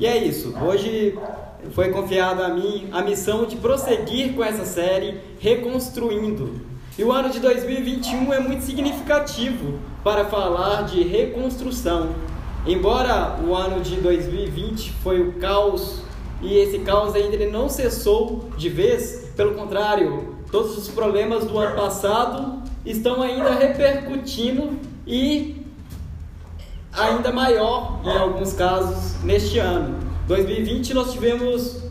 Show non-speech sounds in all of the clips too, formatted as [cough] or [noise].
E é isso. Hoje foi confiada a mim a missão de prosseguir com essa série Reconstruindo. E o ano de 2021 é muito significativo para falar de reconstrução. Embora o ano de 2020 foi o caos e esse caos ainda ele não cessou de vez, pelo contrário, todos os problemas do ano passado estão ainda repercutindo e ainda maior em alguns casos neste ano. 2020 nós tivemos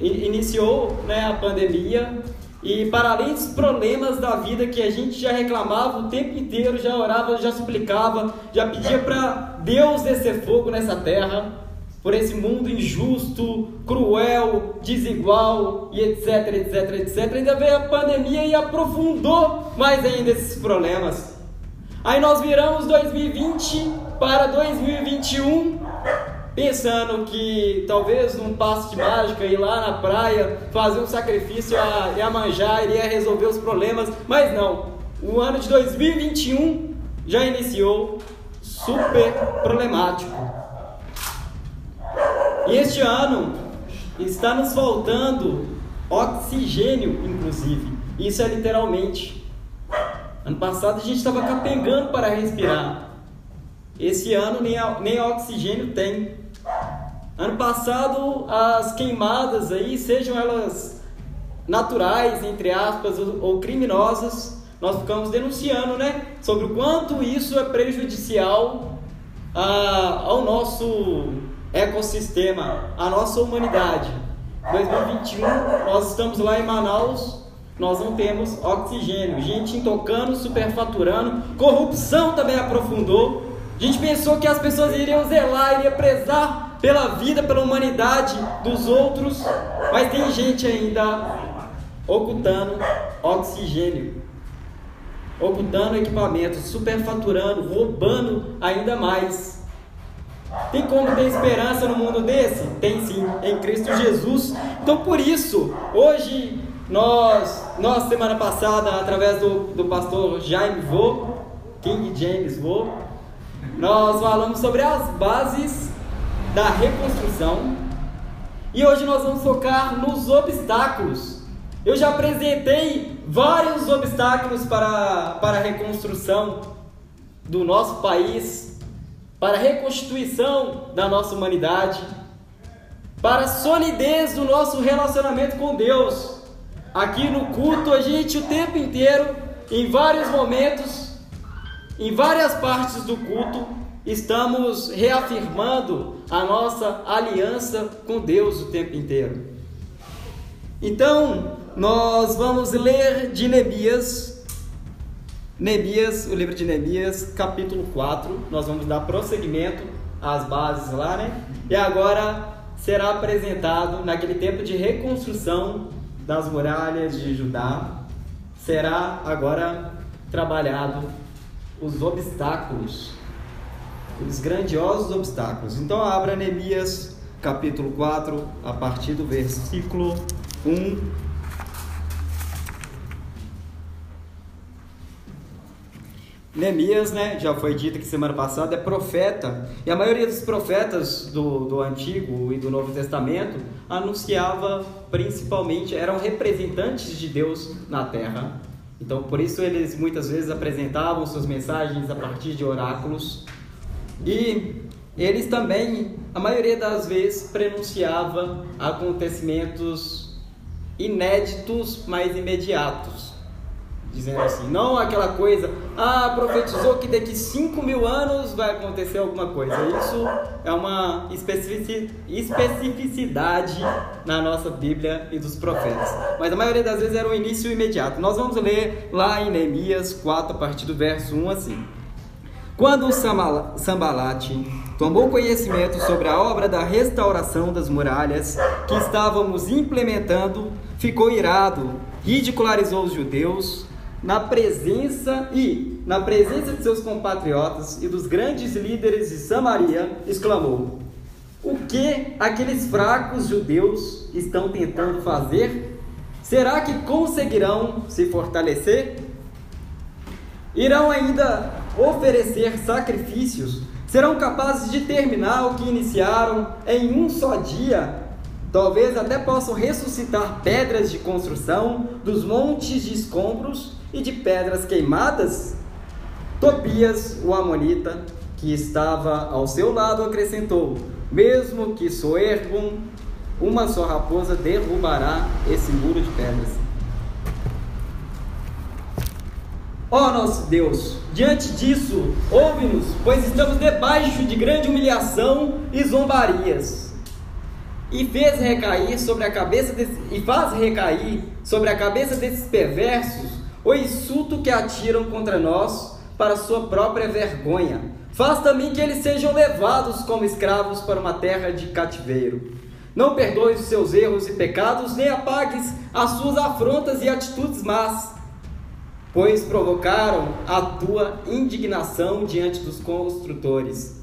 iniciou né, a pandemia e para além dos problemas da vida que a gente já reclamava o tempo inteiro, já orava, já suplicava, já pedia para Deus descer fogo nessa terra, por esse mundo injusto, cruel, desigual e etc, etc, etc. Ainda veio a pandemia e aprofundou mais ainda esses problemas. Aí nós viramos 2020 para 2021, pensando que talvez num passo de mágica ir lá na praia, fazer um sacrifício a, a manjar iria resolver os problemas, mas não. O ano de 2021 já iniciou super problemático. E este ano está nos faltando oxigênio, inclusive. Isso é literalmente. Ano passado a gente estava capengando para respirar. Esse ano nem, nem oxigênio tem. Ano passado as queimadas aí, sejam elas naturais, entre aspas, ou criminosas, nós ficamos denunciando, né? Sobre o quanto isso é prejudicial a, ao nosso ecossistema, à nossa humanidade. 2021, nós estamos lá em Manaus, nós não temos oxigênio, gente intocando, superfaturando, corrupção também aprofundou. A gente pensou que as pessoas iriam zelar, iriam prezar pela vida, pela humanidade dos outros, mas tem gente ainda ocultando oxigênio, ocultando equipamentos, superfaturando, roubando ainda mais. Tem como ter esperança no mundo desse? Tem sim, em Cristo Jesus. Então por isso, hoje nós, nós semana passada, através do, do pastor Jaime Vô, King James Vô, nós falamos sobre as bases da reconstrução. E hoje nós vamos focar nos obstáculos. Eu já apresentei vários obstáculos para, para a reconstrução do nosso país, para a reconstituição da nossa humanidade, para a solidez do nosso relacionamento com Deus. Aqui no culto, a gente o tempo inteiro, em vários momentos, em várias partes do culto, estamos reafirmando a nossa aliança com Deus o tempo inteiro. Então, nós vamos ler de Neemias Neemias, o livro de Neemias, capítulo 4. Nós vamos dar prosseguimento às bases lá, né? E agora será apresentado naquele tempo de reconstrução das muralhas de Judá. Será agora trabalhado os obstáculos, os grandiosos obstáculos. Então abra Neemias capítulo 4, a partir do versículo 1 Neemias, né, já foi dito que semana passada, é profeta. E a maioria dos profetas do, do Antigo e do Novo Testamento anunciava principalmente, eram representantes de Deus na terra. Então, por isso eles muitas vezes apresentavam suas mensagens a partir de oráculos. E eles também, a maioria das vezes, prenunciava acontecimentos inéditos, mas imediatos dizendo assim, não aquela coisa, ah, profetizou que daqui 5 mil anos vai acontecer alguma coisa. Isso é uma especificidade na nossa Bíblia e dos profetas. Mas a maioria das vezes era o início imediato. Nós vamos ler lá em Neemias 4, a partir do verso 1 assim. Quando Sambalate tomou conhecimento sobre a obra da restauração das muralhas que estávamos implementando, ficou irado, ridicularizou os judeus, na presença e na presença de seus compatriotas e dos grandes líderes de Samaria, exclamou: O que aqueles fracos judeus estão tentando fazer? Será que conseguirão se fortalecer? Irão ainda oferecer sacrifícios Serão capazes de terminar o que iniciaram em um só dia. Talvez até possam ressuscitar pedras de construção dos montes de escombros e de pedras queimadas. Tobias, o Amonita, que estava ao seu lado, acrescentou: Mesmo que soergam, uma só raposa derrubará esse muro de pedras. Ó oh, nosso Deus, diante disso, ouve-nos, pois estamos debaixo de grande humilhação e zombarias. E fez recair sobre a cabeça desse, e faz recair sobre a cabeça desses perversos o insulto que atiram contra nós para sua própria vergonha. Faz também que eles sejam levados como escravos para uma terra de cativeiro. Não perdoes os seus erros e pecados, nem apagues as suas afrontas e atitudes más pois provocaram a tua indignação diante dos construtores.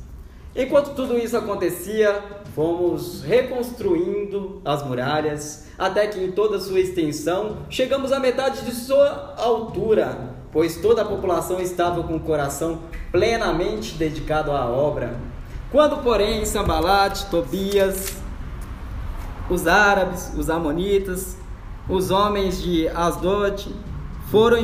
Enquanto tudo isso acontecia, fomos reconstruindo as muralhas, até que em toda sua extensão chegamos à metade de sua altura, pois toda a população estava com o coração plenamente dedicado à obra. Quando, porém, Sambalat, Tobias, os árabes, os amonitas, os homens de Asdod, foram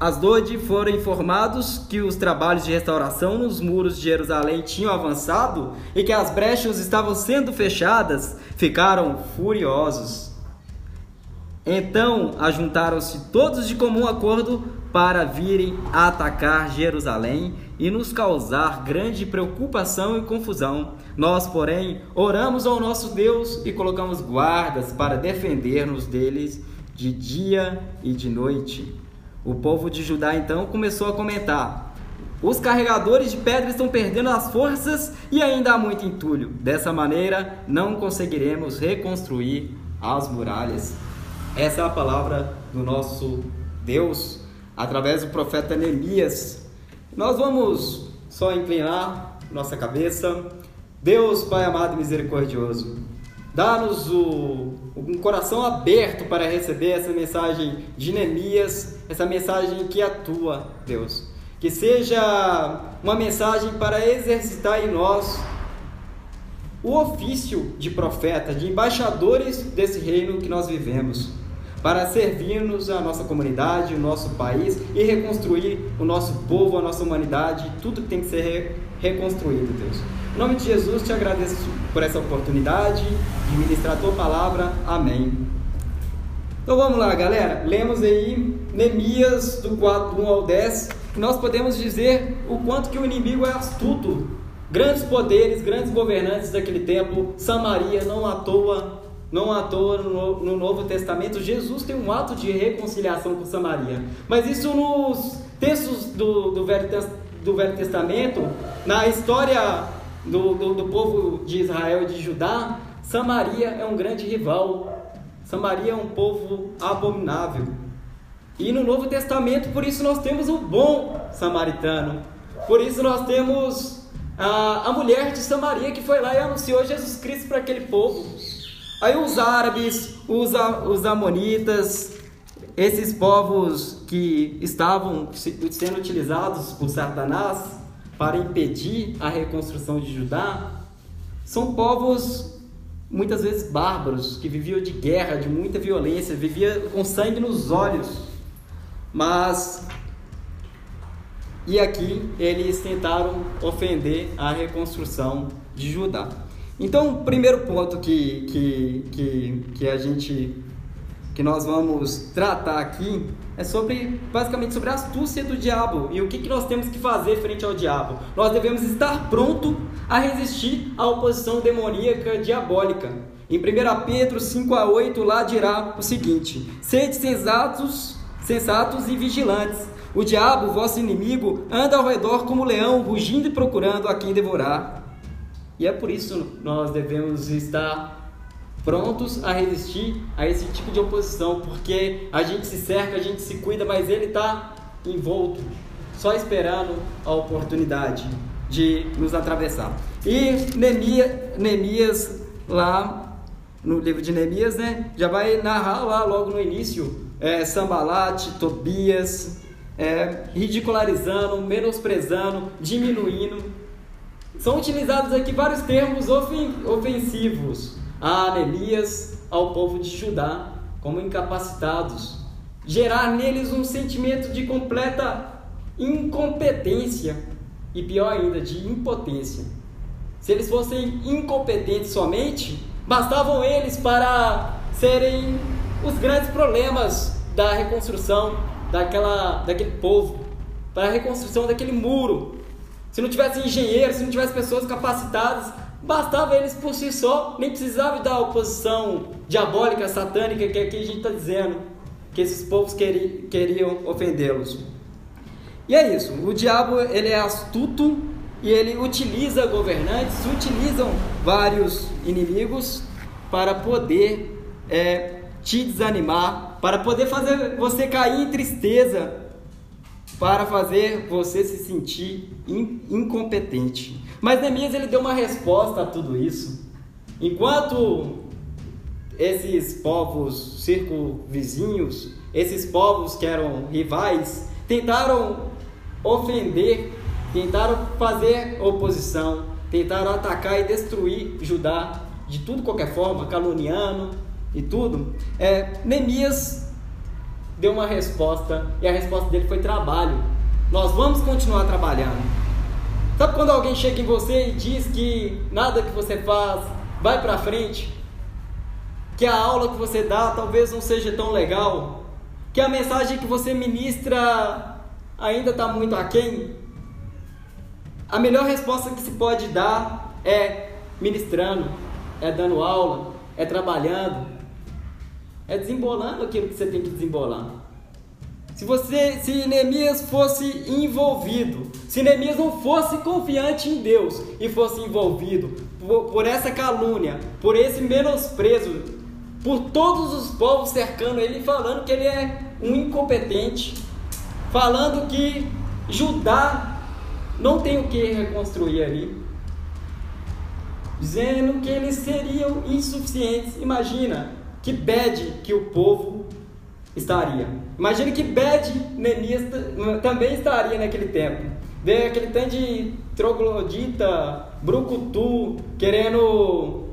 as Dode foram informados que os trabalhos de restauração nos muros de Jerusalém tinham avançado e que as brechas estavam sendo fechadas, ficaram furiosos. Então ajuntaram-se todos de comum acordo para virem atacar Jerusalém e nos causar grande preocupação e confusão. Nós, porém, oramos ao nosso Deus e colocamos guardas para defender-nos deles de dia e de noite. O povo de Judá então começou a comentar: os carregadores de pedra estão perdendo as forças e ainda há muito entulho. Dessa maneira, não conseguiremos reconstruir as muralhas. Essa é a palavra do nosso Deus através do profeta Neemias. Nós vamos só inclinar nossa cabeça. Deus, Pai amado e misericordioso, Dá-nos um coração aberto para receber essa mensagem de Neemias, essa mensagem que atua, Deus. Que seja uma mensagem para exercitar em nós o ofício de profeta, de embaixadores desse reino que nós vivemos, para servirmos a nossa comunidade, o nosso país e reconstruir o nosso povo, a nossa humanidade, tudo que tem que ser reconstruído, Deus. Em nome de Jesus, te agradeço por essa oportunidade de ministrar a tua palavra. Amém. Então vamos lá, galera. Lemos aí Neemias do 4, 1 ao 10. Nós podemos dizer o quanto que o inimigo é astuto. Grandes poderes, grandes governantes daquele tempo, Samaria não à toa, não à toa no, no Novo Testamento, Jesus tem um ato de reconciliação com Samaria. Mas isso nos textos do, do, Velho, do Velho Testamento, na história do, do, do povo de Israel e de Judá, Samaria é um grande rival. Samaria é um povo abominável. E no Novo Testamento, por isso nós temos o bom samaritano. Por isso nós temos a, a mulher de Samaria que foi lá e anunciou Jesus Cristo para aquele povo. Aí os árabes, os, os amonitas, esses povos que estavam sendo utilizados por Satanás, para impedir a reconstrução de Judá são povos muitas vezes bárbaros, que viviam de guerra, de muita violência, viviam com sangue nos olhos. Mas e aqui eles tentaram ofender a reconstrução de Judá. Então, o primeiro ponto que, que, que, que a gente que nós vamos tratar aqui é sobre basicamente sobre a astúcia do diabo e o que, que nós temos que fazer frente ao diabo. Nós devemos estar pronto a resistir à oposição demoníaca diabólica. Em 1 Pedro 5 a 8 lá dirá o seguinte: Sede sensatos, sensatos e vigilantes. O diabo, vosso inimigo, anda ao redor como leão, rugindo e procurando a quem devorar. E é por isso nós devemos estar prontos a resistir a esse tipo de oposição, porque a gente se cerca, a gente se cuida, mas ele está envolto, só esperando a oportunidade de nos atravessar. E Neemias, Neemias lá no livro de Neemias, né, já vai narrar lá logo no início é, Sambalate, Tobias, é, ridicularizando, menosprezando, diminuindo são utilizados aqui vários termos ofensivos a Neemias, ao povo de Judá, como incapacitados, gerar neles um sentimento de completa incompetência e pior ainda, de impotência. Se eles fossem incompetentes somente, bastavam eles para serem os grandes problemas da reconstrução daquela, daquele povo, para a reconstrução daquele muro. Se não tivesse engenheiros, se não tivesse pessoas capacitadas, bastava eles por si só, nem precisava da oposição diabólica, satânica que aqui a gente está dizendo, que esses povos queriam, queriam ofendê-los. E é isso, o diabo ele é astuto e ele utiliza governantes, utilizam vários inimigos para poder é, te desanimar, para poder fazer você cair em tristeza, para fazer você se sentir in, incompetente. Mas Neemias ele deu uma resposta a tudo isso. Enquanto esses povos circunvizinhos, esses povos que eram rivais, tentaram ofender, tentaram fazer oposição, tentaram atacar e destruir Judá de tudo qualquer forma, caluniando e tudo. É, Neemias deu uma resposta e a resposta dele foi trabalho. Nós vamos continuar trabalhando. Sabe quando alguém chega em você e diz que nada que você faz vai para frente? Que a aula que você dá talvez não seja tão legal? Que a mensagem que você ministra ainda está muito aquém? A melhor resposta que se pode dar é ministrando, é dando aula, é trabalhando, é desembolando aquilo que você tem que desembolar. Se você, se Neemias fosse envolvido, se Neemias não fosse confiante em Deus e fosse envolvido por, por essa calúnia, por esse menosprezo, por todos os povos cercando ele, falando que ele é um incompetente, falando que Judá não tem o que reconstruir ali, dizendo que eles seriam insuficientes. Imagina, que bad que o povo estaria. Imagine que bad Neemias também estaria naquele tempo. Ver aquele tanto de troglodita, brucutu, querendo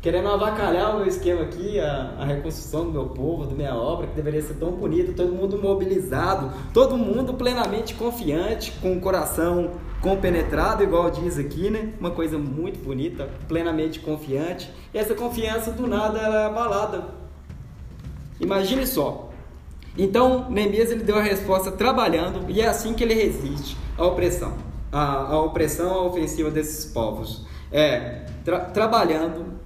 querendo avacalhar o meu esquema aqui, a, a reconstrução do meu povo, da minha obra, que deveria ser tão bonita, todo mundo mobilizado, todo mundo plenamente confiante, com o coração compenetrado, igual diz aqui, né? Uma coisa muito bonita, plenamente confiante. E essa confiança do nada ela é abalada. Imagine só. Então, Neemias ele deu a resposta trabalhando e é assim que ele resiste à opressão, à, à opressão, à ofensiva desses povos. É tra trabalhando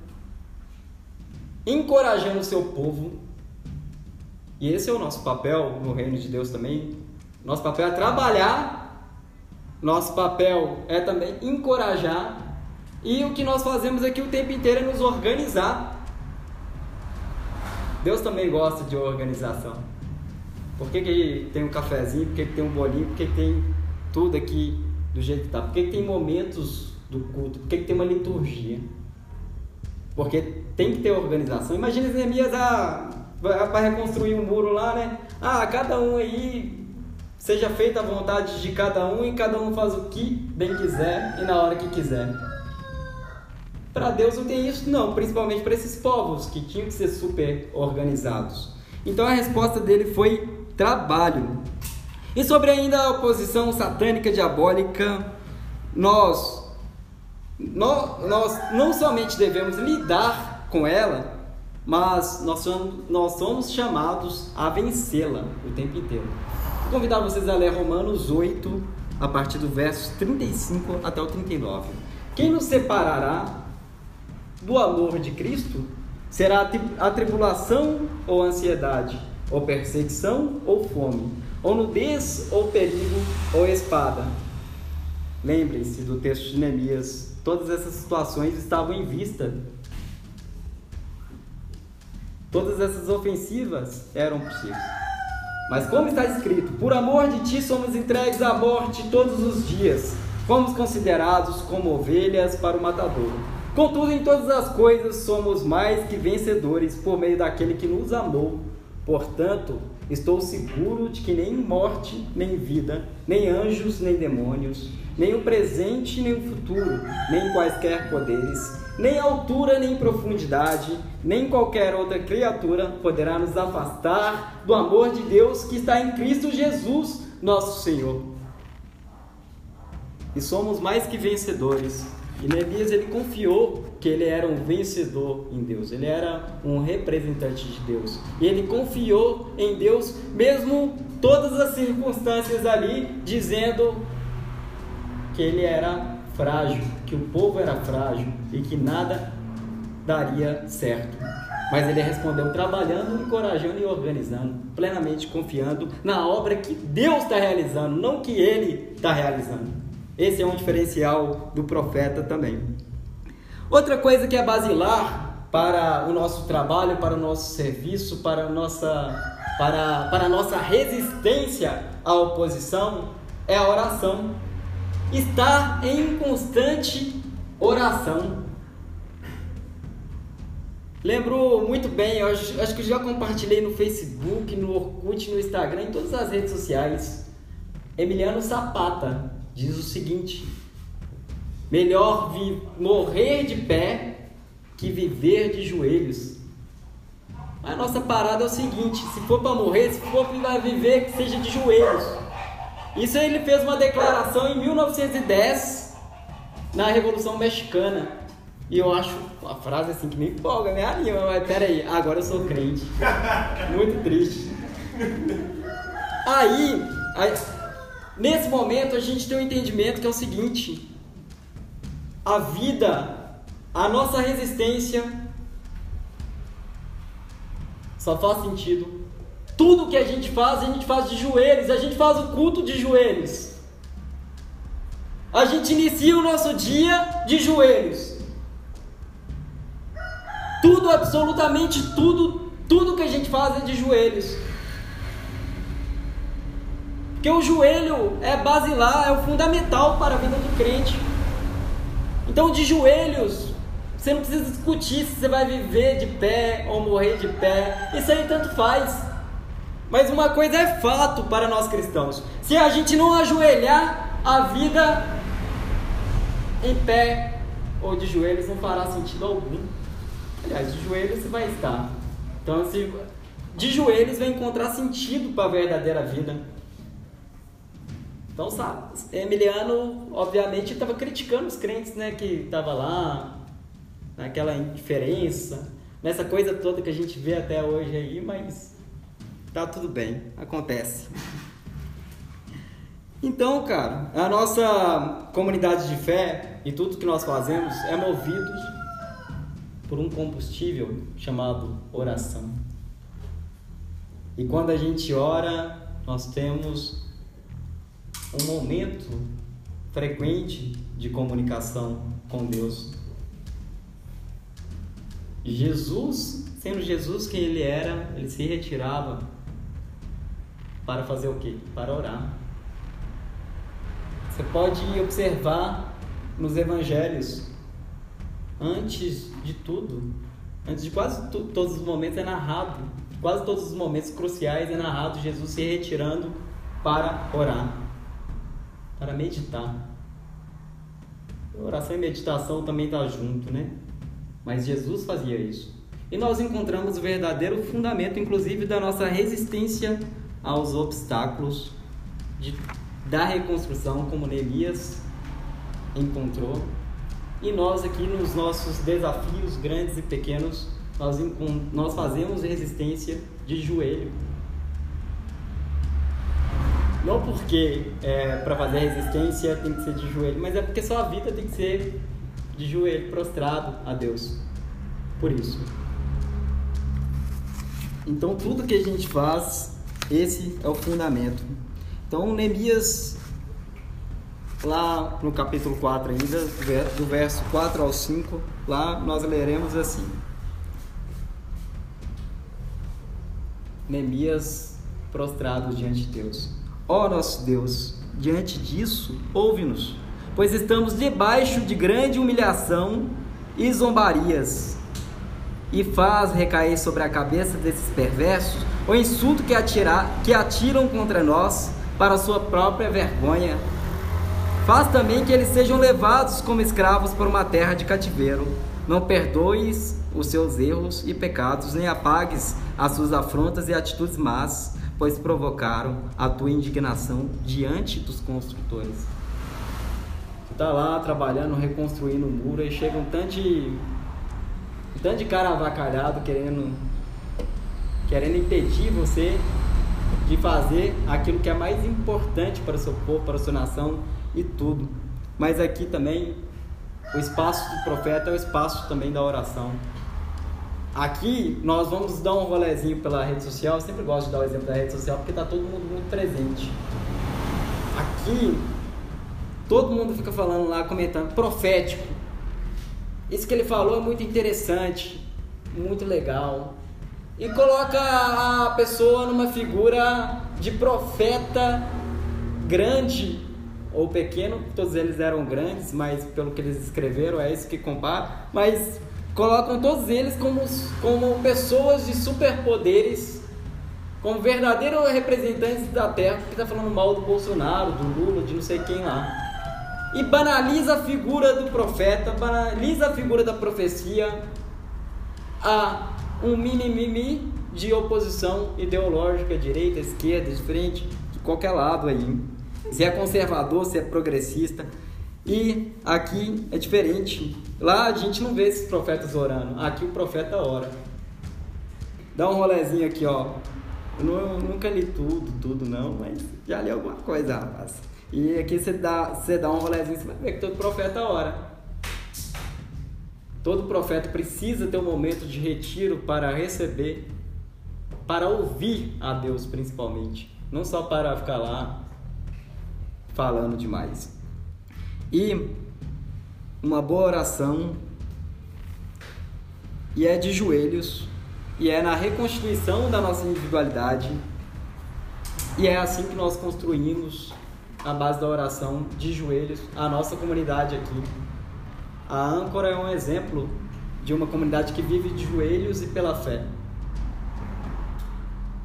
encorajando o seu povo. E esse é o nosso papel no reino de Deus também. Nosso papel é trabalhar, nosso papel é também encorajar. E o que nós fazemos aqui o tempo inteiro é nos organizar. Deus também gosta de organização. Por que, que tem um cafezinho? Por que, que tem um bolinho? Por que, que tem tudo aqui do jeito que está? Por que, que tem momentos do culto? Por que, que tem uma liturgia? Porque tem que ter organização. Imagina Neemias ah, para reconstruir um muro lá, né? Ah, cada um aí seja feita a vontade de cada um e cada um faz o que bem quiser e na hora que quiser. Para Deus não tem isso, não, principalmente para esses povos que tinham que ser super organizados. Então a resposta dele foi trabalho. E sobre ainda a oposição satânica diabólica, nós nós, nós não somente devemos lidar com ela, mas nós somos, nós somos chamados a vencê-la o tempo inteiro. Convidar vocês a ler Romanos 8, a partir do verso 35 até o 39. Quem nos separará do amor de Cristo? Será a tribulação ou ansiedade, ou perseguição ou fome, ou nudez ou perigo ou espada? Lembrem-se do texto de Neemias todas essas situações estavam em vista. Todas essas ofensivas eram possíveis. Mas como está escrito, por amor de ti somos entregues à morte todos os dias, fomos considerados como ovelhas para o matador. Contudo, em todas as coisas somos mais que vencedores por meio daquele que nos amou. Portanto, Estou seguro de que nem morte, nem vida, nem anjos, nem demônios, nem o presente, nem o futuro, nem quaisquer poderes, nem altura, nem profundidade, nem qualquer outra criatura poderá nos afastar do amor de Deus que está em Cristo Jesus, nosso Senhor. E somos mais que vencedores. E Neemias ele confiou que ele era um vencedor em Deus, ele era um representante de Deus. E ele confiou em Deus, mesmo todas as circunstâncias ali, dizendo que ele era frágil, que o povo era frágil e que nada daria certo. Mas ele respondeu trabalhando, encorajando e organizando, plenamente confiando na obra que Deus está realizando, não que ele está realizando. Esse é um diferencial do profeta também. Outra coisa que é basilar para o nosso trabalho, para o nosso serviço, para a nossa, para, para a nossa resistência à oposição é a oração. Estar em constante oração. Lembro muito bem, eu acho, acho que já compartilhei no Facebook, no Orkut, no Instagram, em todas as redes sociais. Emiliano Zapata diz o seguinte: melhor morrer de pé que viver de joelhos. A nossa parada é o seguinte: se for para morrer, se for para viver, que seja de joelhos. Isso ele fez uma declaração em 1910 na Revolução Mexicana. E eu acho uma frase assim que me empolga, me anima, mas peraí, agora eu sou crente. [laughs] Muito triste. Aí, aí, nesse momento a gente tem um entendimento que é o seguinte: a vida, a nossa resistência só faz sentido. Tudo que a gente faz, a gente faz de joelhos, a gente faz o culto de joelhos. A gente inicia o nosso dia de joelhos. Tudo, absolutamente tudo, tudo que a gente faz é de joelhos. Porque o joelho é basilar, é o fundamental para a vida do crente. Então, de joelhos, você não precisa discutir se você vai viver de pé ou morrer de pé. Isso aí tanto faz. Mas uma coisa é fato para nós cristãos: se a gente não ajoelhar, a vida em pé ou de joelhos não fará sentido algum. Aliás, de joelhos você vai estar. Então, se, de joelhos vai encontrar sentido para a verdadeira vida. Então, sabe, Emiliano, obviamente, estava criticando os crentes, né, que estavam lá, naquela indiferença, nessa coisa toda que a gente vê até hoje aí, mas tá tudo bem, acontece. Então, cara, a nossa comunidade de fé e tudo que nós fazemos é movido por um combustível chamado oração. E quando a gente ora, nós temos um momento frequente de comunicação com Deus. Jesus, sendo Jesus quem ele era, ele se retirava para fazer o quê? Para orar. Você pode observar nos evangelhos, antes de tudo, antes de quase todos os momentos é narrado, quase todos os momentos cruciais é narrado Jesus se retirando para orar para meditar. Oração e meditação também está junto, né? Mas Jesus fazia isso. E nós encontramos o verdadeiro fundamento, inclusive, da nossa resistência aos obstáculos de, da reconstrução, como Neemias encontrou. E nós aqui nos nossos desafios grandes e pequenos, nós, nós fazemos resistência de joelho, não porque é, para fazer resistência tem que ser de joelho, mas é porque sua vida tem que ser de joelho, prostrado a Deus. Por isso. Então tudo que a gente faz, esse é o fundamento. Então Neemias, lá no capítulo 4 ainda, do verso 4 ao 5, lá nós leremos assim. Neemias prostrado diante de Deus. Ó nosso Deus, diante disso, ouve-nos, pois estamos debaixo de grande humilhação e zombarias, e faz recair sobre a cabeça desses perversos o insulto que, atirar, que atiram contra nós para sua própria vergonha. Faz também que eles sejam levados como escravos para uma terra de cativeiro. Não perdoes os seus erros e pecados, nem apagues as suas afrontas e atitudes más, pois provocaram a tua indignação diante dos construtores. Você está lá trabalhando, reconstruindo o muro, e chega um tanto de, um tanto de cara avacalhado querendo, querendo impedir você de fazer aquilo que é mais importante para o seu povo, para a sua nação e tudo. Mas aqui também o espaço do profeta é o espaço também da oração. Aqui nós vamos dar um rolezinho pela rede social. Eu sempre gosto de dar o exemplo da rede social porque está todo mundo muito presente. Aqui todo mundo fica falando lá, comentando, profético. Isso que ele falou é muito interessante, muito legal. E coloca a pessoa numa figura de profeta grande ou pequeno, todos eles eram grandes, mas pelo que eles escreveram é isso que compara. Mas colocam todos eles como, como pessoas de superpoderes, como verdadeiros representantes da Terra, que está falando mal do Bolsonaro, do Lula, de não sei quem lá. E banaliza a figura do profeta, banaliza a figura da profecia a um mimimi de oposição ideológica, direita, esquerda, de frente, de qualquer lado aí. Se é conservador, se é progressista, e aqui é diferente. Lá a gente não vê esses profetas orando. Aqui o profeta ora. Dá um rolezinho aqui, ó. Eu, não, eu nunca li tudo, tudo não, mas já li alguma coisa, rapaz. E aqui você dá, você dá um rolezinho, você vai ver que todo profeta ora. Todo profeta precisa ter um momento de retiro para receber, para ouvir a Deus principalmente. Não só para ficar lá falando demais. E uma boa oração e é de joelhos e é na reconstituição da nossa individualidade e é assim que nós construímos a base da oração de joelhos a nossa comunidade aqui. A âncora é um exemplo de uma comunidade que vive de joelhos e pela fé.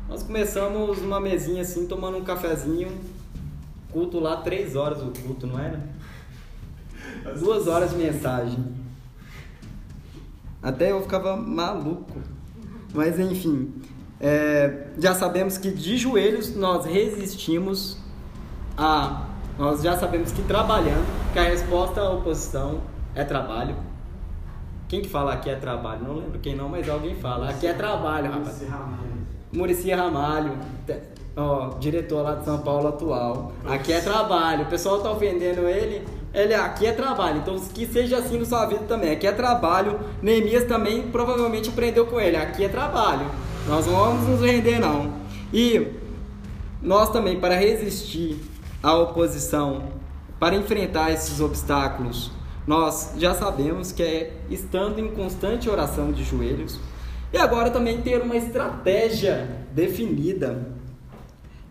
Nós começamos numa mesinha assim, tomando um cafezinho, culto lá, três horas o culto, não era? Duas horas de mensagem. Até eu ficava maluco. Mas enfim, é, já sabemos que de joelhos nós resistimos a. Nós já sabemos que trabalhando, que a resposta à oposição é trabalho. Quem que fala aqui é trabalho? Não lembro quem não, mas alguém fala. Aqui é trabalho, rapaz. Murici Ramalho, ó, diretor lá de São Paulo atual. Aqui é trabalho. O pessoal tá ofendendo ele ele aqui é trabalho, então que seja assim na sua vida também. Aqui é trabalho. Neemias também provavelmente aprendeu com ele. Aqui é trabalho. Nós não vamos nos render não. E nós também para resistir à oposição, para enfrentar esses obstáculos, nós já sabemos que é estando em constante oração de joelhos e agora também ter uma estratégia definida.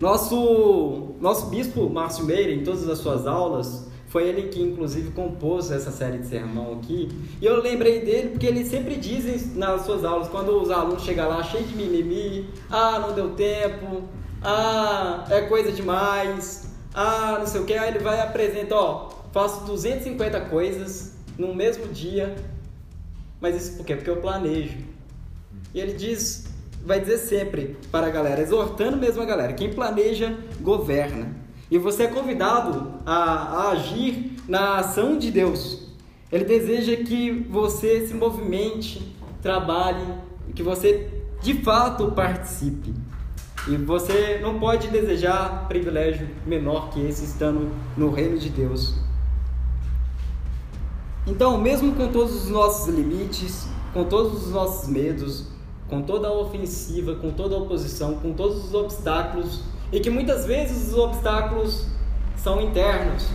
Nosso nosso bispo Márcio Meira em todas as suas aulas foi ele que, inclusive, compôs essa série de sermão aqui. E eu lembrei dele porque ele sempre diz nas suas aulas, quando os alunos chegam lá cheio de mimimi, ah, não deu tempo, ah, é coisa demais, ah, não sei o que, aí ele vai e apresenta, ó, faço 250 coisas no mesmo dia, mas isso por quê? Porque eu planejo. E ele diz, vai dizer sempre para a galera, exortando mesmo a galera, quem planeja, governa. E você é convidado a, a agir na ação de Deus. Ele deseja que você se movimente, trabalhe, que você de fato participe. E você não pode desejar privilégio menor que esse estando no reino de Deus. Então, mesmo com todos os nossos limites, com todos os nossos medos, com toda a ofensiva, com toda a oposição, com todos os obstáculos e que muitas vezes os obstáculos são internos.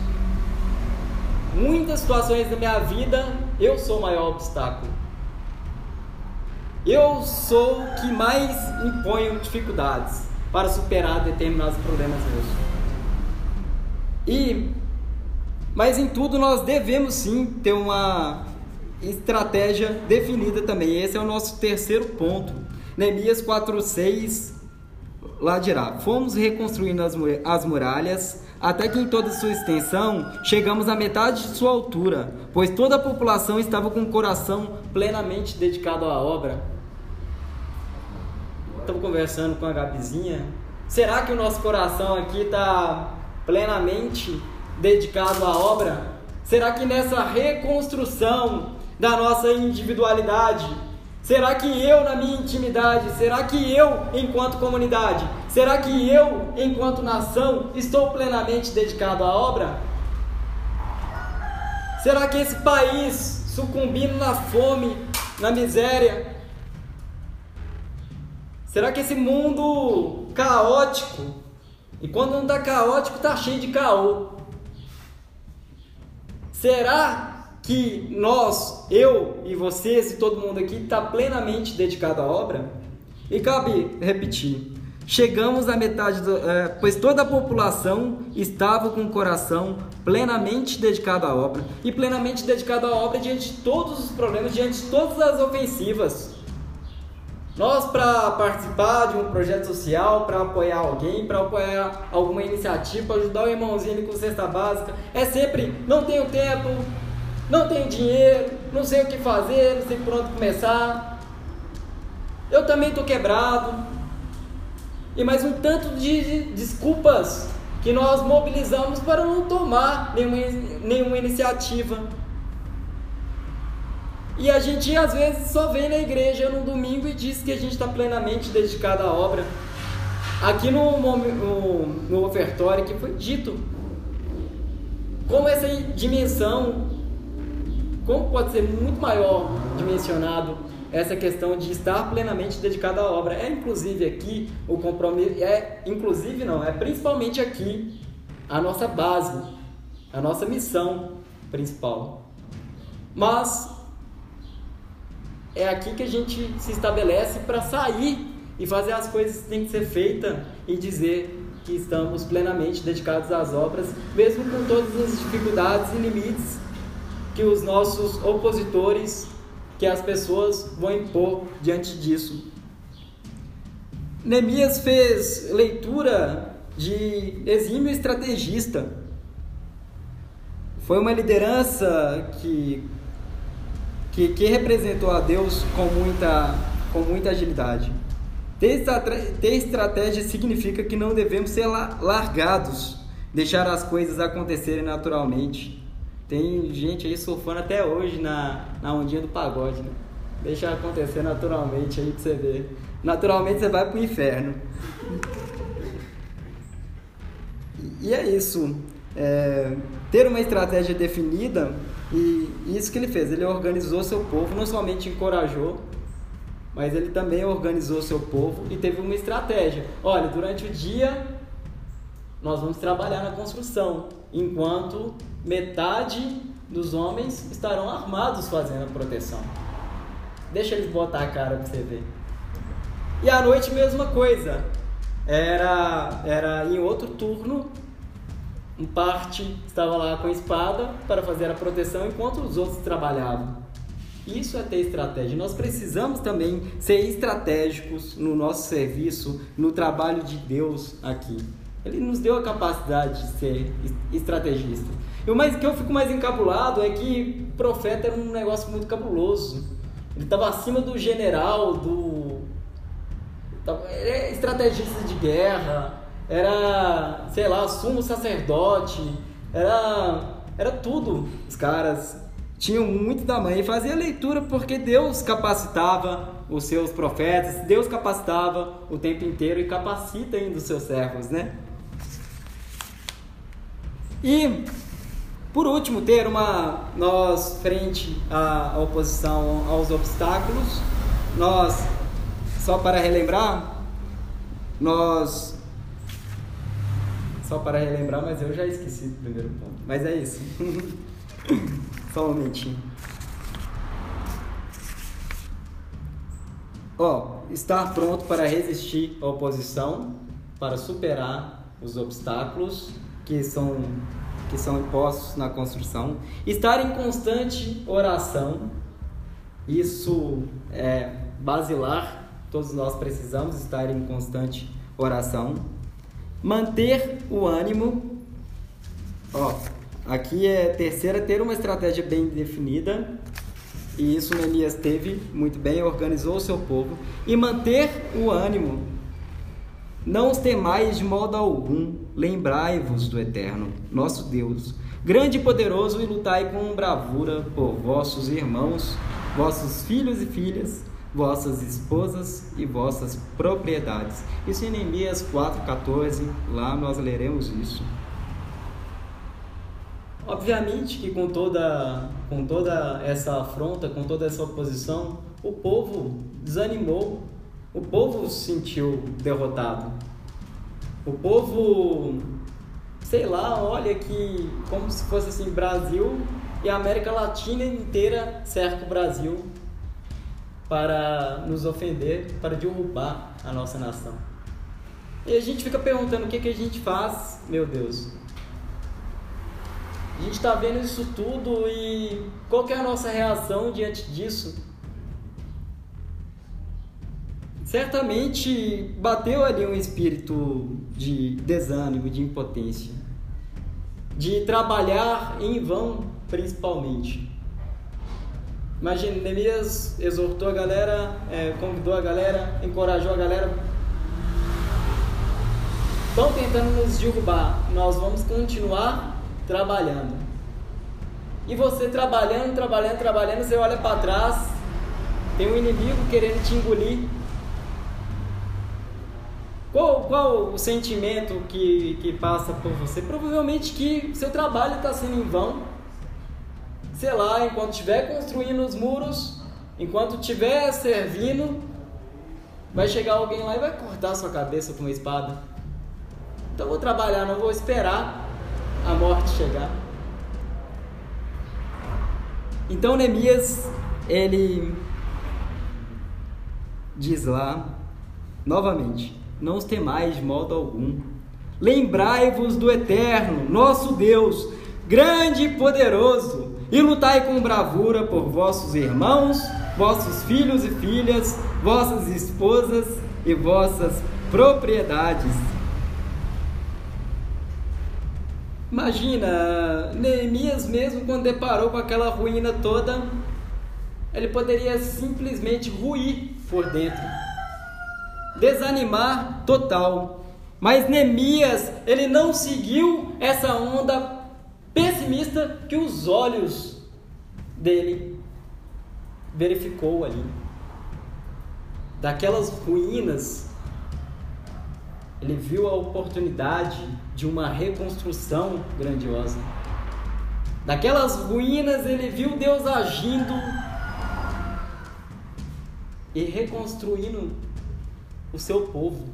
Muitas situações da minha vida eu sou o maior obstáculo. Eu sou o que mais imponho dificuldades para superar determinados problemas meus. E mas em tudo nós devemos sim ter uma estratégia definida também. Esse é o nosso terceiro ponto. Neemias 4:6 lá dirá: Fomos reconstruindo as, as muralhas, até que em toda sua extensão chegamos à metade de sua altura, pois toda a população estava com o coração plenamente dedicado à obra. Estamos conversando com a Gabizinha. Será que o nosso coração aqui está plenamente dedicado à obra? Será que nessa reconstrução da nossa individualidade, será que eu na minha intimidade, será que eu enquanto comunidade, será que eu enquanto nação estou plenamente dedicado à obra? Será que esse país sucumbindo na fome, na miséria, será que esse mundo caótico, e quando não está caótico, está cheio de caô, Será que nós, eu e vocês e todo mundo aqui está plenamente dedicado à obra? E cabe repetir: chegamos à metade, do, é, pois toda a população estava com o coração plenamente dedicado à obra e plenamente dedicado à obra diante de todos os problemas, diante de todas as ofensivas. Nós, para participar de um projeto social, para apoiar alguém, para apoiar alguma iniciativa, para ajudar o irmãozinho ali com cesta básica, é sempre: não tenho tempo, não tenho dinheiro, não sei o que fazer, não sei por onde começar. Eu também estou quebrado. E mais um tanto de desculpas que nós mobilizamos para não tomar nenhuma, nenhuma iniciativa. E a gente às vezes só vem na igreja no domingo e diz que a gente está plenamente dedicado à obra. Aqui no, no, no ofertório que foi dito como essa dimensão, como pode ser muito maior dimensionado essa questão de estar plenamente dedicado à obra. É inclusive aqui o compromisso, é inclusive não, é principalmente aqui a nossa base, a nossa missão principal. Mas é aqui que a gente se estabelece para sair e fazer as coisas que têm que ser feitas e dizer que estamos plenamente dedicados às obras, mesmo com todas as dificuldades e limites que os nossos opositores, que as pessoas vão impor diante disso. Neemias fez leitura de exímio estrategista. Foi uma liderança que que, que representou a Deus com muita, com muita agilidade. Ter, ter estratégia significa que não devemos ser largados, deixar as coisas acontecerem naturalmente. Tem gente aí surfando até hoje na, na ondinha do pagode, né? Deixa acontecer naturalmente aí pra você ver. Naturalmente você vai pro inferno. E é isso. É, ter uma estratégia definida e isso que ele fez, ele organizou seu povo, não somente encorajou, mas ele também organizou seu povo e teve uma estratégia. Olha, durante o dia nós vamos trabalhar na construção, enquanto metade dos homens estarão armados fazendo a proteção. Deixa eles botar a cara para você ver. E à noite mesma coisa. Era era em outro turno um parte estava lá com a espada para fazer a proteção enquanto os outros trabalhavam. Isso é ter estratégia. Nós precisamos também ser estratégicos no nosso serviço, no trabalho de Deus aqui. Ele nos deu a capacidade de ser estrategista. E o mais que eu fico mais encabulado é que profeta era um negócio muito cabuloso. Ele estava acima do general, do. Ele é estrategista de guerra, era, sei lá, sumo sacerdote, era, era tudo. Os caras tinham muito tamanho e fazia leitura porque Deus capacitava os seus profetas, Deus capacitava o tempo inteiro e capacita ainda os seus servos, né? E por último, ter uma nós frente à oposição aos obstáculos, nós só para relembrar, nós só para relembrar, mas eu já esqueci do primeiro ponto. Mas é isso. [laughs] Só um momentinho. Ó, estar pronto para resistir à oposição, para superar os obstáculos que são que são impostos na construção, estar em constante oração. Isso é basilar, todos nós precisamos estar em constante oração. Manter o ânimo. Ó, aqui é terceira, ter uma estratégia bem definida. E isso Neemias teve muito bem, organizou o seu povo. E manter o ânimo. Não os temais de modo algum, lembrai-vos do Eterno, nosso Deus, grande e poderoso, e lutai com bravura por vossos irmãos, vossos filhos e filhas, vossas esposas e vossas propriedades. Isso em Neemias 4,14, lá nós leremos isso. Obviamente que com toda, com toda essa afronta, com toda essa oposição, o povo desanimou, o povo se sentiu derrotado. O povo, sei lá, olha que como se fosse assim, Brasil e a América Latina inteira cerca o Brasil para nos ofender, para derrubar a nossa nação. E a gente fica perguntando o que, que a gente faz, meu Deus. A gente está vendo isso tudo e qual é a nossa reação diante disso? Certamente bateu ali um espírito de desânimo, de impotência, de trabalhar em vão, principalmente. Imagina, Neemias exortou a galera, é, convidou a galera, encorajou a galera. Estão tentando nos derrubar, nós vamos continuar trabalhando. E você trabalhando, trabalhando, trabalhando, você olha para trás, tem um inimigo querendo te engolir. Qual, qual o sentimento que, que passa por você? Provavelmente que seu trabalho está sendo em vão sei lá, enquanto estiver construindo os muros, enquanto estiver servindo, vai chegar alguém lá e vai cortar sua cabeça com uma espada. Então vou trabalhar, não vou esperar a morte chegar. Então Neemias, ele diz lá, novamente, não os temais de modo algum. Lembrai-vos do Eterno, nosso Deus, grande e poderoso, e lutai com bravura por vossos irmãos, vossos filhos e filhas, vossas esposas e vossas propriedades. Imagina, Neemias mesmo quando deparou com aquela ruína toda, ele poderia simplesmente ruir por dentro, desanimar total. Mas Neemias, ele não seguiu essa onda pessimista que os olhos dele verificou ali. Daquelas ruínas, ele viu a oportunidade de uma reconstrução grandiosa. Daquelas ruínas, ele viu Deus agindo e reconstruindo o seu povo.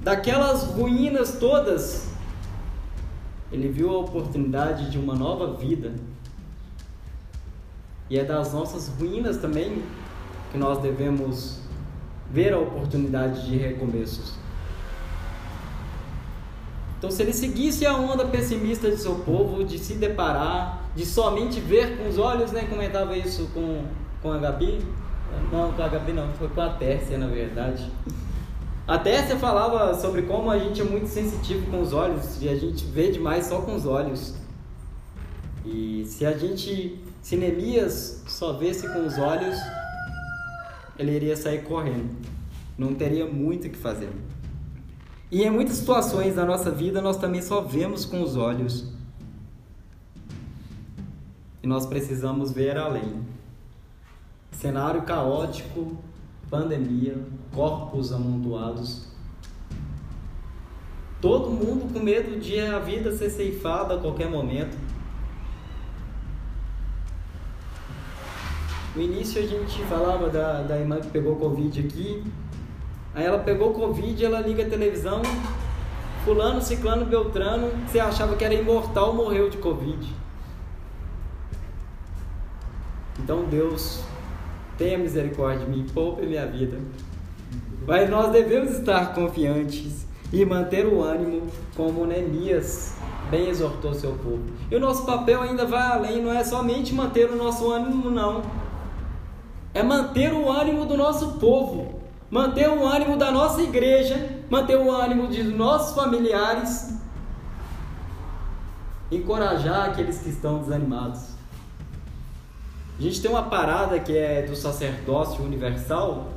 Daquelas ruínas todas, ele viu a oportunidade de uma nova vida. E é das nossas ruínas também que nós devemos ver a oportunidade de recomeços. Então, se ele seguisse a onda pessimista de seu povo, de se deparar, de somente ver com os olhos, né? Comentava isso com, com a Gabi. Não, com a Gabi não, foi com a Tércia, na verdade. Até você falava sobre como a gente é muito sensitivo com os olhos e a gente vê demais só com os olhos. E se a gente, se Neemias só vesse com os olhos, ele iria sair correndo. Não teria muito o que fazer. E em muitas situações da nossa vida nós também só vemos com os olhos. E nós precisamos ver além. Cenário caótico, pandemia, corpos amontoados. Todo mundo com medo de a vida ser ceifada a qualquer momento. No início a gente falava da, da irmã que pegou Covid aqui. Aí ela pegou Covid, ela liga a televisão. Fulano, Ciclano, Beltrano, você achava que era imortal, morreu de Covid. Então Deus tenha misericórdia de mim, poupe minha vida. Mas nós devemos estar confiantes e manter o ânimo, como Neemias bem exortou seu povo. E o nosso papel ainda vai além, não é somente manter o nosso ânimo, não. É manter o ânimo do nosso povo. manter o ânimo da nossa igreja, manter o ânimo de nossos familiares, encorajar aqueles que estão desanimados. A gente tem uma parada que é do sacerdócio universal.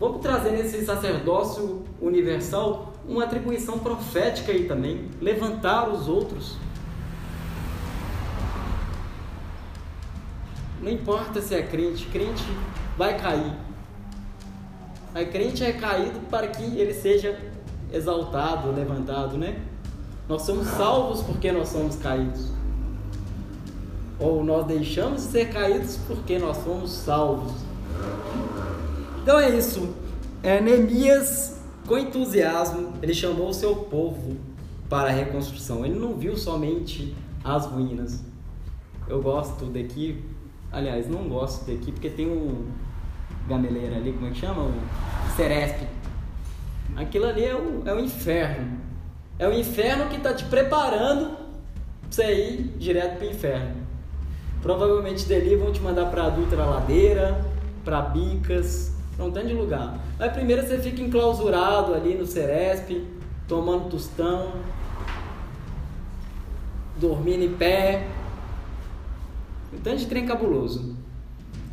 Vamos trazer nesse sacerdócio universal uma atribuição profética aí também, levantar os outros. Não importa se é crente, crente vai cair. A crente é caído para que ele seja exaltado, levantado, né? Nós somos salvos porque nós somos caídos. Ou nós deixamos de ser caídos porque nós somos salvos. Então é isso. É, Neemias, com entusiasmo, ele chamou o seu povo para a reconstrução. Ele não viu somente as ruínas. Eu gosto daqui Aliás, não gosto daqui porque tem um gameleira ali, como é que chama? O Ceresp. Aquilo ali é o, é o inferno. É o inferno que está te preparando para você ir direto para o inferno. Provavelmente dali vão te mandar para Dutra Ladeira, para Bicas, para um tanto de lugar. Mas primeiro você fica enclausurado ali no Ceresp, tomando tostão, dormindo em pé, um tanto de trem cabuloso.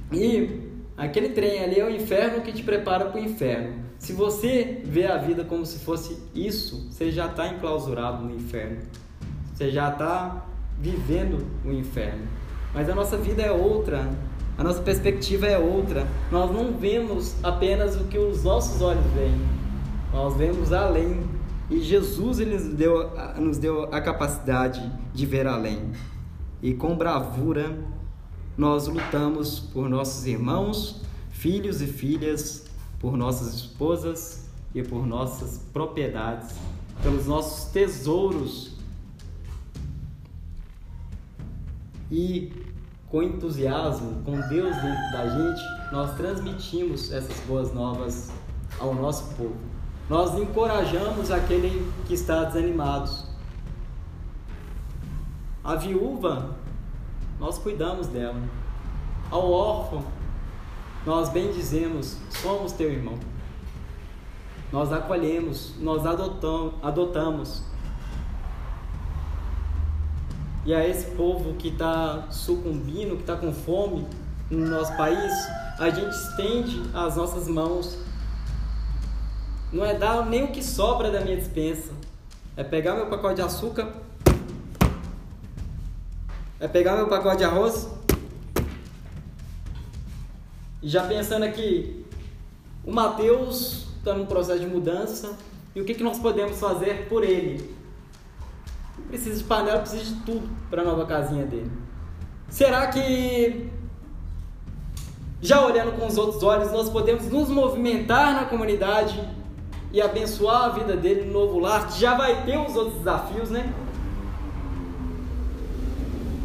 E aquele trem ali é o inferno que te prepara para o inferno. Se você vê a vida como se fosse isso, você já está enclausurado no inferno. Você já está vivendo o inferno. Mas a nossa vida é outra. A nossa perspectiva é outra. Nós não vemos apenas o que os nossos olhos veem. Nós vemos além. E Jesus ele nos deu, nos deu a capacidade de ver além e com bravura nós lutamos por nossos irmãos, filhos e filhas, por nossas esposas e por nossas propriedades, pelos nossos tesouros. E com entusiasmo, com Deus dentro da gente, nós transmitimos essas boas novas ao nosso povo. Nós encorajamos aquele que está desanimado a viúva, nós cuidamos dela. Ao órfão, nós bem dizemos, somos teu irmão. Nós acolhemos, nós adotamos, adotamos. E a esse povo que está sucumbindo, que está com fome no nosso país, a gente estende as nossas mãos. Não é dar nem o que sobra da minha dispensa. É pegar meu pacote de açúcar, é pegar meu pacote de arroz e já pensando aqui, o Mateus está num processo de mudança e o que, que nós podemos fazer por ele? Precisa de panela, precisa de tudo para a nova casinha dele. Será que já olhando com os outros olhos, nós podemos nos movimentar na comunidade e abençoar a vida dele no novo lar, já vai ter os outros desafios, né?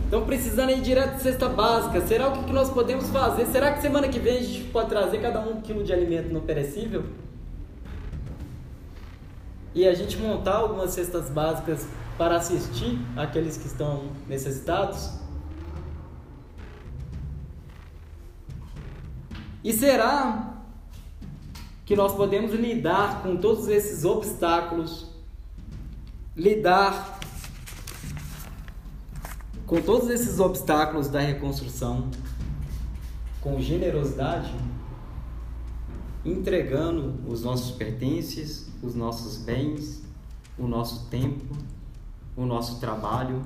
Estão precisando ir direto de cesta básica. Será o que nós podemos fazer? Será que semana que vem a gente pode trazer cada um um quilo de alimento não perecível? E a gente montar algumas cestas básicas para assistir aqueles que estão necessitados? E será que nós podemos lidar com todos esses obstáculos, lidar com todos esses obstáculos da reconstrução, com generosidade, entregando os nossos pertences, os nossos bens, o nosso tempo, o nosso trabalho.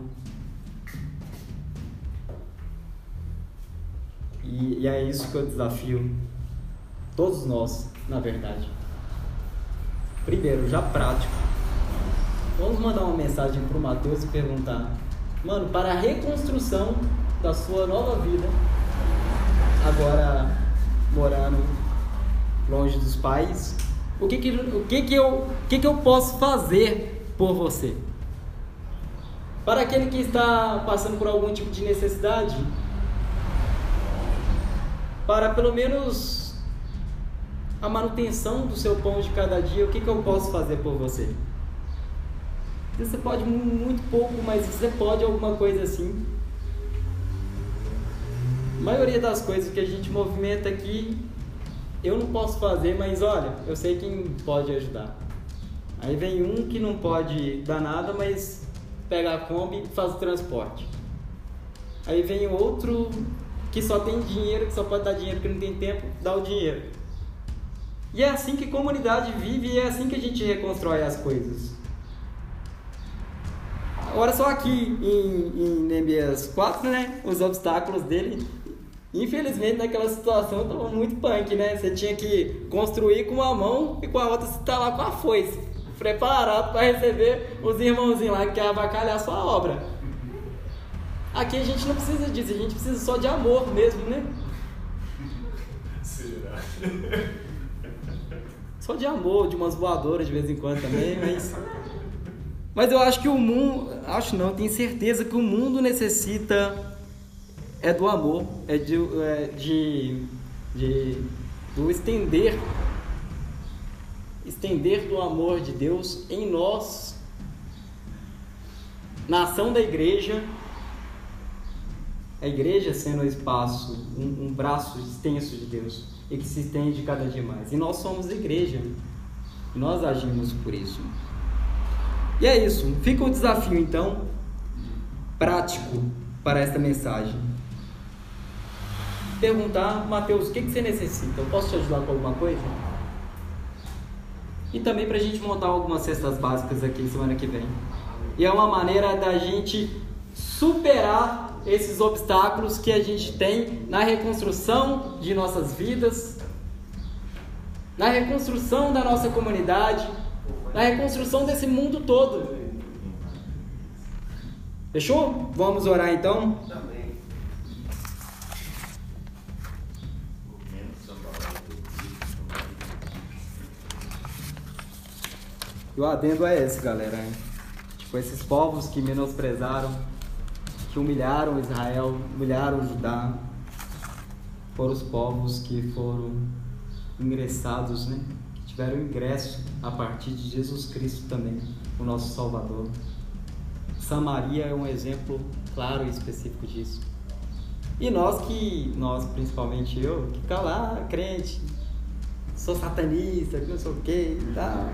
E, e é isso que eu desafio todos nós, na verdade. Primeiro, já prático. Vamos mandar uma mensagem para o Mateus e perguntar: mano, para a reconstrução da sua nova vida, agora morando longe dos pais, o que que, o que, que, eu, o que, que eu posso fazer por você? Para aquele que está passando por algum tipo de necessidade, para pelo menos a manutenção do seu pão de cada dia, o que, que eu posso fazer por você? Você pode muito pouco, mas você pode alguma coisa assim. A maioria das coisas que a gente movimenta aqui eu não posso fazer, mas olha, eu sei quem pode ajudar. Aí vem um que não pode dar nada, mas pega a Kombi e faz o transporte. Aí vem outro que só tem dinheiro, que só pode dar dinheiro porque não tem tempo, dá o dinheiro. E é assim que comunidade vive e é assim que a gente reconstrói as coisas. Agora só aqui em, em Neemias 4, né? Os obstáculos dele. Infelizmente naquela situação estava muito punk, né? Você tinha que construir com uma mão e com a outra você tá lá com a foice, preparado para receber os irmãozinhos lá que quer abacalhar a sua obra. Aqui a gente não precisa disso, a gente precisa só de amor mesmo, né? Será? Só de amor, de umas voadoras de vez em quando também, mas. Mas eu acho que o mundo. Acho não, tenho certeza que o mundo necessita é do amor, é de, é de, de do estender estender do amor de Deus em nós, na ação da igreja, a igreja sendo o espaço, um, um braço extenso de Deus e que se estende cada dia mais. E nós somos igreja. E nós agimos por isso. E é isso. Fica o desafio então prático para esta mensagem. Perguntar, Mateus, o que, que você necessita? Eu posso te ajudar com alguma coisa? E também para a gente montar algumas cestas básicas aqui semana que vem. E é uma maneira da gente superar esses obstáculos que a gente tem na reconstrução de nossas vidas, na reconstrução da nossa comunidade, na reconstrução desse mundo todo. Fechou? Vamos orar então? E o adendo é esse, galera. Tipo, esses povos que menosprezaram que humilharam Israel, humilharam Judá, foram os povos que foram ingressados, né? que tiveram ingresso a partir de Jesus Cristo também, o nosso Salvador. Samaria é um exemplo claro e específico disso. E nós que, nós principalmente eu, que fica lá, crente, sou satanista, que não sei o que, tá?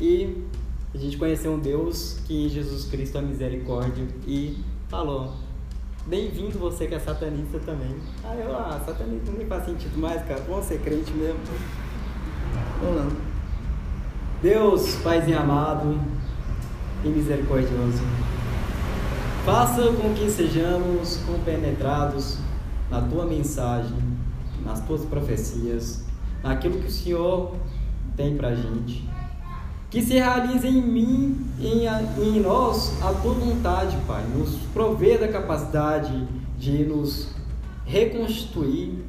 E a gente conheceu um Deus que em Jesus Cristo é misericórdia e falou: Bem-vindo você que é satanista também. Aí eu, ah, satanista não faz sentido mais, cara. Vamos ser crente mesmo. Vamos lá. Deus, Paizinho amado e misericordioso, faça com que sejamos compenetrados na tua mensagem, nas tuas profecias, naquilo que o Senhor tem pra gente que se realize em mim, em, em nós, a tua vontade, Pai. Nos prover da capacidade de nos reconstruir,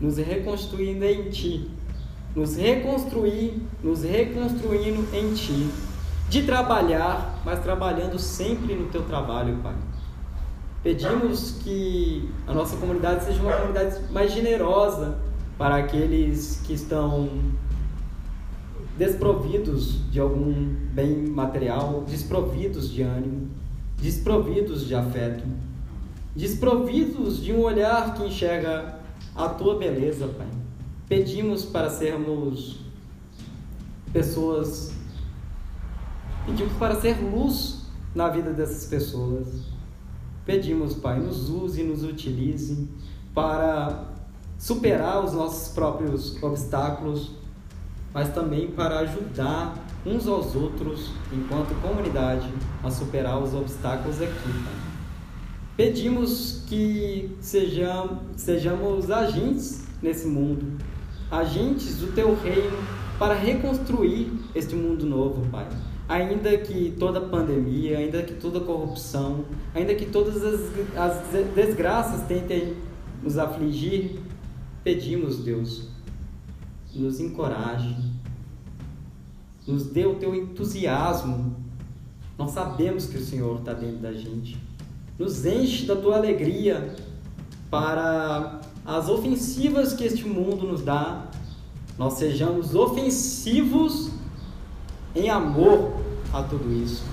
nos reconstruindo em Ti. Nos reconstruir, nos reconstruindo em Ti. De trabalhar, mas trabalhando sempre no Teu trabalho, Pai. Pedimos que a nossa comunidade seja uma comunidade mais generosa para aqueles que estão desprovidos de algum bem material, desprovidos de ânimo, desprovidos de afeto, desprovidos de um olhar que enxerga a tua beleza, Pai. Pedimos para sermos pessoas, pedimos para ser luz na vida dessas pessoas. Pedimos, Pai, nos use nos utilize para superar os nossos próprios obstáculos, mas também para ajudar uns aos outros, enquanto comunidade, a superar os obstáculos aqui. Pedimos que sejamos, sejamos agentes nesse mundo, agentes do teu reino para reconstruir este mundo novo, Pai. Ainda que toda pandemia, ainda que toda corrupção, ainda que todas as, as desgraças tentem nos afligir, pedimos, Deus, nos encoraje, nos dê o teu entusiasmo. Nós sabemos que o Senhor está dentro da gente. Nos enche da tua alegria para as ofensivas que este mundo nos dá. Nós sejamos ofensivos em amor a tudo isso.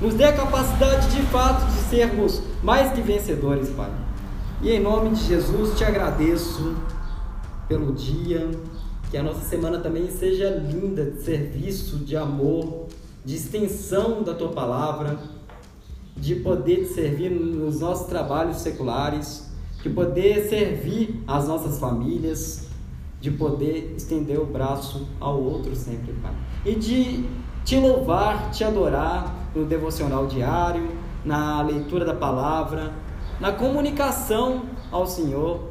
Nos dê a capacidade de fato de sermos mais que vencedores, Pai. E em nome de Jesus te agradeço pelo dia. Que a nossa semana também seja linda de serviço, de amor, de extensão da tua palavra, de poder te servir nos nossos trabalhos seculares, de poder servir as nossas famílias, de poder estender o braço ao outro sempre, Pai. E de te louvar, te adorar no devocional diário, na leitura da palavra, na comunicação ao Senhor.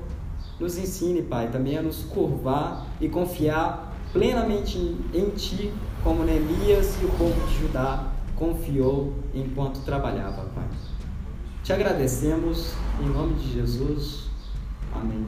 Nos ensine, Pai, também a nos curvar e confiar plenamente em Ti, como Neemias e o povo de Judá confiou enquanto trabalhava, Pai. Te agradecemos, em nome de Jesus. Amém.